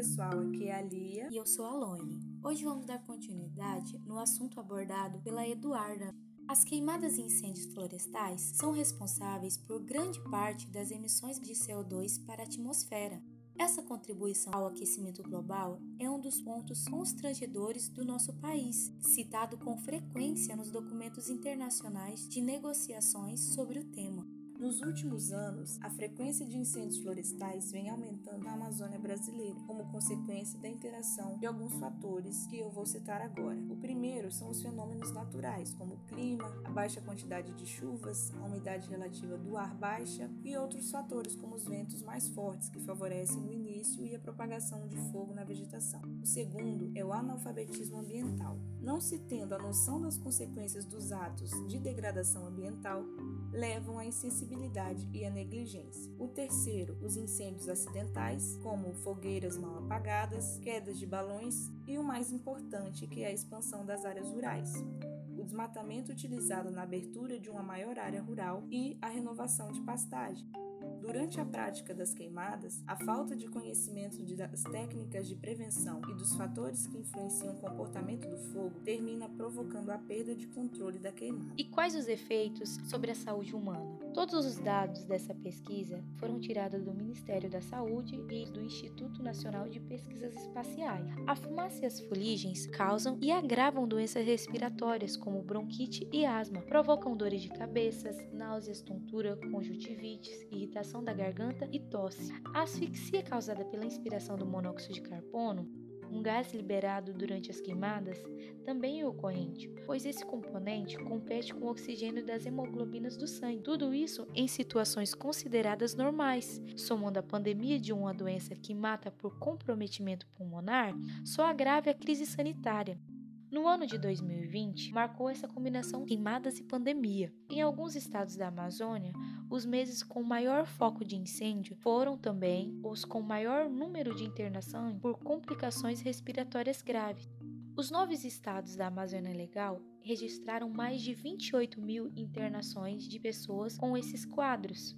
pessoal, aqui é a Lia. E eu sou a Loine. Hoje vamos dar continuidade no assunto abordado pela Eduarda. As queimadas e incêndios florestais são responsáveis por grande parte das emissões de CO2 para a atmosfera. Essa contribuição ao aquecimento global é um dos pontos constrangedores do nosso país, citado com frequência nos documentos internacionais de negociações sobre o tema. Nos últimos anos, a frequência de incêndios florestais vem aumentando na Amazônia brasileira, como consequência da interação de alguns fatores que eu vou citar agora. O primeiro são os fenômenos naturais, como o clima, a baixa quantidade de chuvas, a umidade relativa do ar baixa e outros fatores, como os ventos mais fortes, que favorecem o início e a propagação de fogo na vegetação. O segundo é o analfabetismo ambiental. Não se tendo a noção das consequências dos atos de degradação ambiental, levam à insensibilidade e à negligência. O terceiro, os incêndios acidentais, como fogueiras mal apagadas, quedas de balões e o mais importante, que é a expansão das áreas rurais. O desmatamento utilizado na abertura de uma maior área rural e a renovação de pastagem. Durante a prática das queimadas, a falta de conhecimento das técnicas de prevenção e dos fatores que influenciam o comportamento do fogo termina provocando a perda de controle da queimada. E quais os efeitos sobre a saúde humana? Todos os dados dessa pesquisa foram tirados do Ministério da Saúde e do Instituto Nacional de Pesquisas Espaciais. A fumaça e as fuligens causam e agravam doenças respiratórias como bronquite e asma, provocam dores de cabeça, náuseas, tontura, conjuntivites, irritação da garganta e tosse. A asfixia causada pela inspiração do monóxido de carbono um gás liberado durante as queimadas, também é ocorrente, pois esse componente compete com o oxigênio das hemoglobinas do sangue. Tudo isso em situações consideradas normais. Somando a pandemia de uma doença que mata por comprometimento pulmonar, só agrave a crise sanitária. No ano de 2020, marcou essa combinação queimadas e pandemia. Em alguns estados da Amazônia, os meses com maior foco de incêndio foram também os com maior número de internação por complicações respiratórias graves. Os nove estados da Amazônia Legal registraram mais de 28 mil internações de pessoas com esses quadros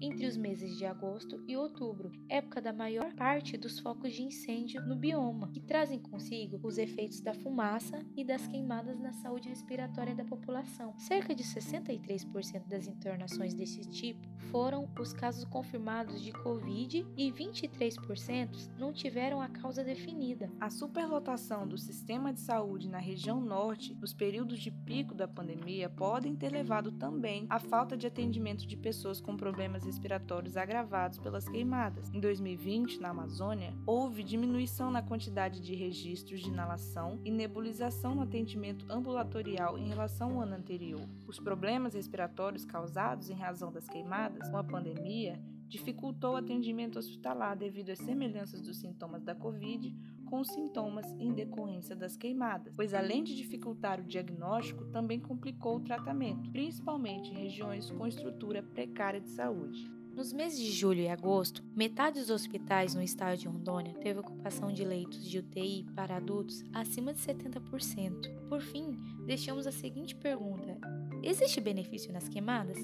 entre os meses de agosto e outubro, época da maior parte dos focos de incêndio no bioma, que trazem consigo os efeitos da fumaça e das queimadas na saúde respiratória da população. Cerca de 63% das internações desse tipo foram os casos confirmados de Covid e 23% não tiveram a causa definida. A superlotação do sistema de saúde na região norte, nos períodos de pico da pandemia, podem ter levado também à falta de atendimento de pessoas com problemas respiratórios agravados pelas queimadas. Em 2020, na Amazônia, houve diminuição na quantidade de registros de inalação e nebulização no atendimento ambulatorial em relação ao ano anterior. Os problemas respiratórios causados em razão das queimadas com a pandemia dificultou o atendimento hospitalar devido às semelhanças dos sintomas da Covid com os sintomas em decorrência das queimadas, pois além de dificultar o diagnóstico, também complicou o tratamento, principalmente em regiões com estrutura precária de saúde. Nos meses de julho e agosto, metade dos hospitais no estado de Rondônia teve ocupação de leitos de UTI para adultos acima de 70%. Por fim, deixamos a seguinte pergunta: existe benefício nas queimadas?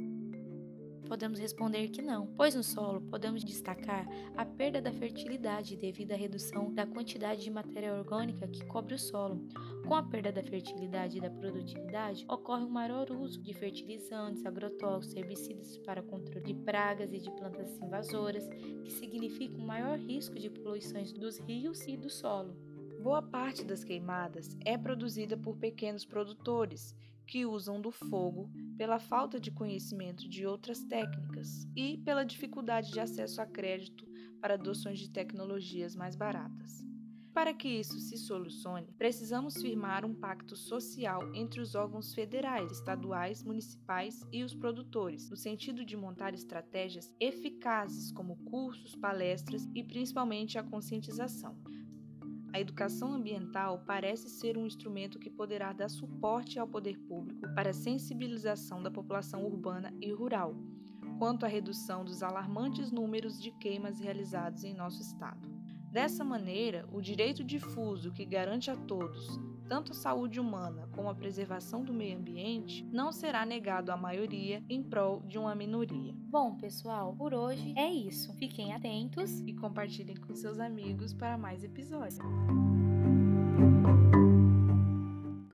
Podemos responder que não, pois no solo podemos destacar a perda da fertilidade devido à redução da quantidade de matéria orgânica que cobre o solo. Com a perda da fertilidade e da produtividade, ocorre um maior uso de fertilizantes, agrotóxicos, herbicidas para controle de pragas e de plantas invasoras, que significa um maior risco de poluições dos rios e do solo. Boa parte das queimadas é produzida por pequenos produtores que usam do fogo pela falta de conhecimento de outras técnicas e pela dificuldade de acesso a crédito para adoções de tecnologias mais baratas. Para que isso se solucione, precisamos firmar um pacto social entre os órgãos federais, estaduais, municipais e os produtores, no sentido de montar estratégias eficazes como cursos, palestras e principalmente a conscientização. A educação ambiental parece ser um instrumento que poderá dar suporte ao poder público para a sensibilização da população urbana e rural quanto à redução dos alarmantes números de queimas realizados em nosso estado. Dessa maneira, o direito difuso que garante a todos tanto a saúde humana como a preservação do meio ambiente não será negado à maioria em prol de uma minoria. Bom, pessoal, por hoje é isso. Fiquem atentos e compartilhem com seus amigos para mais episódios.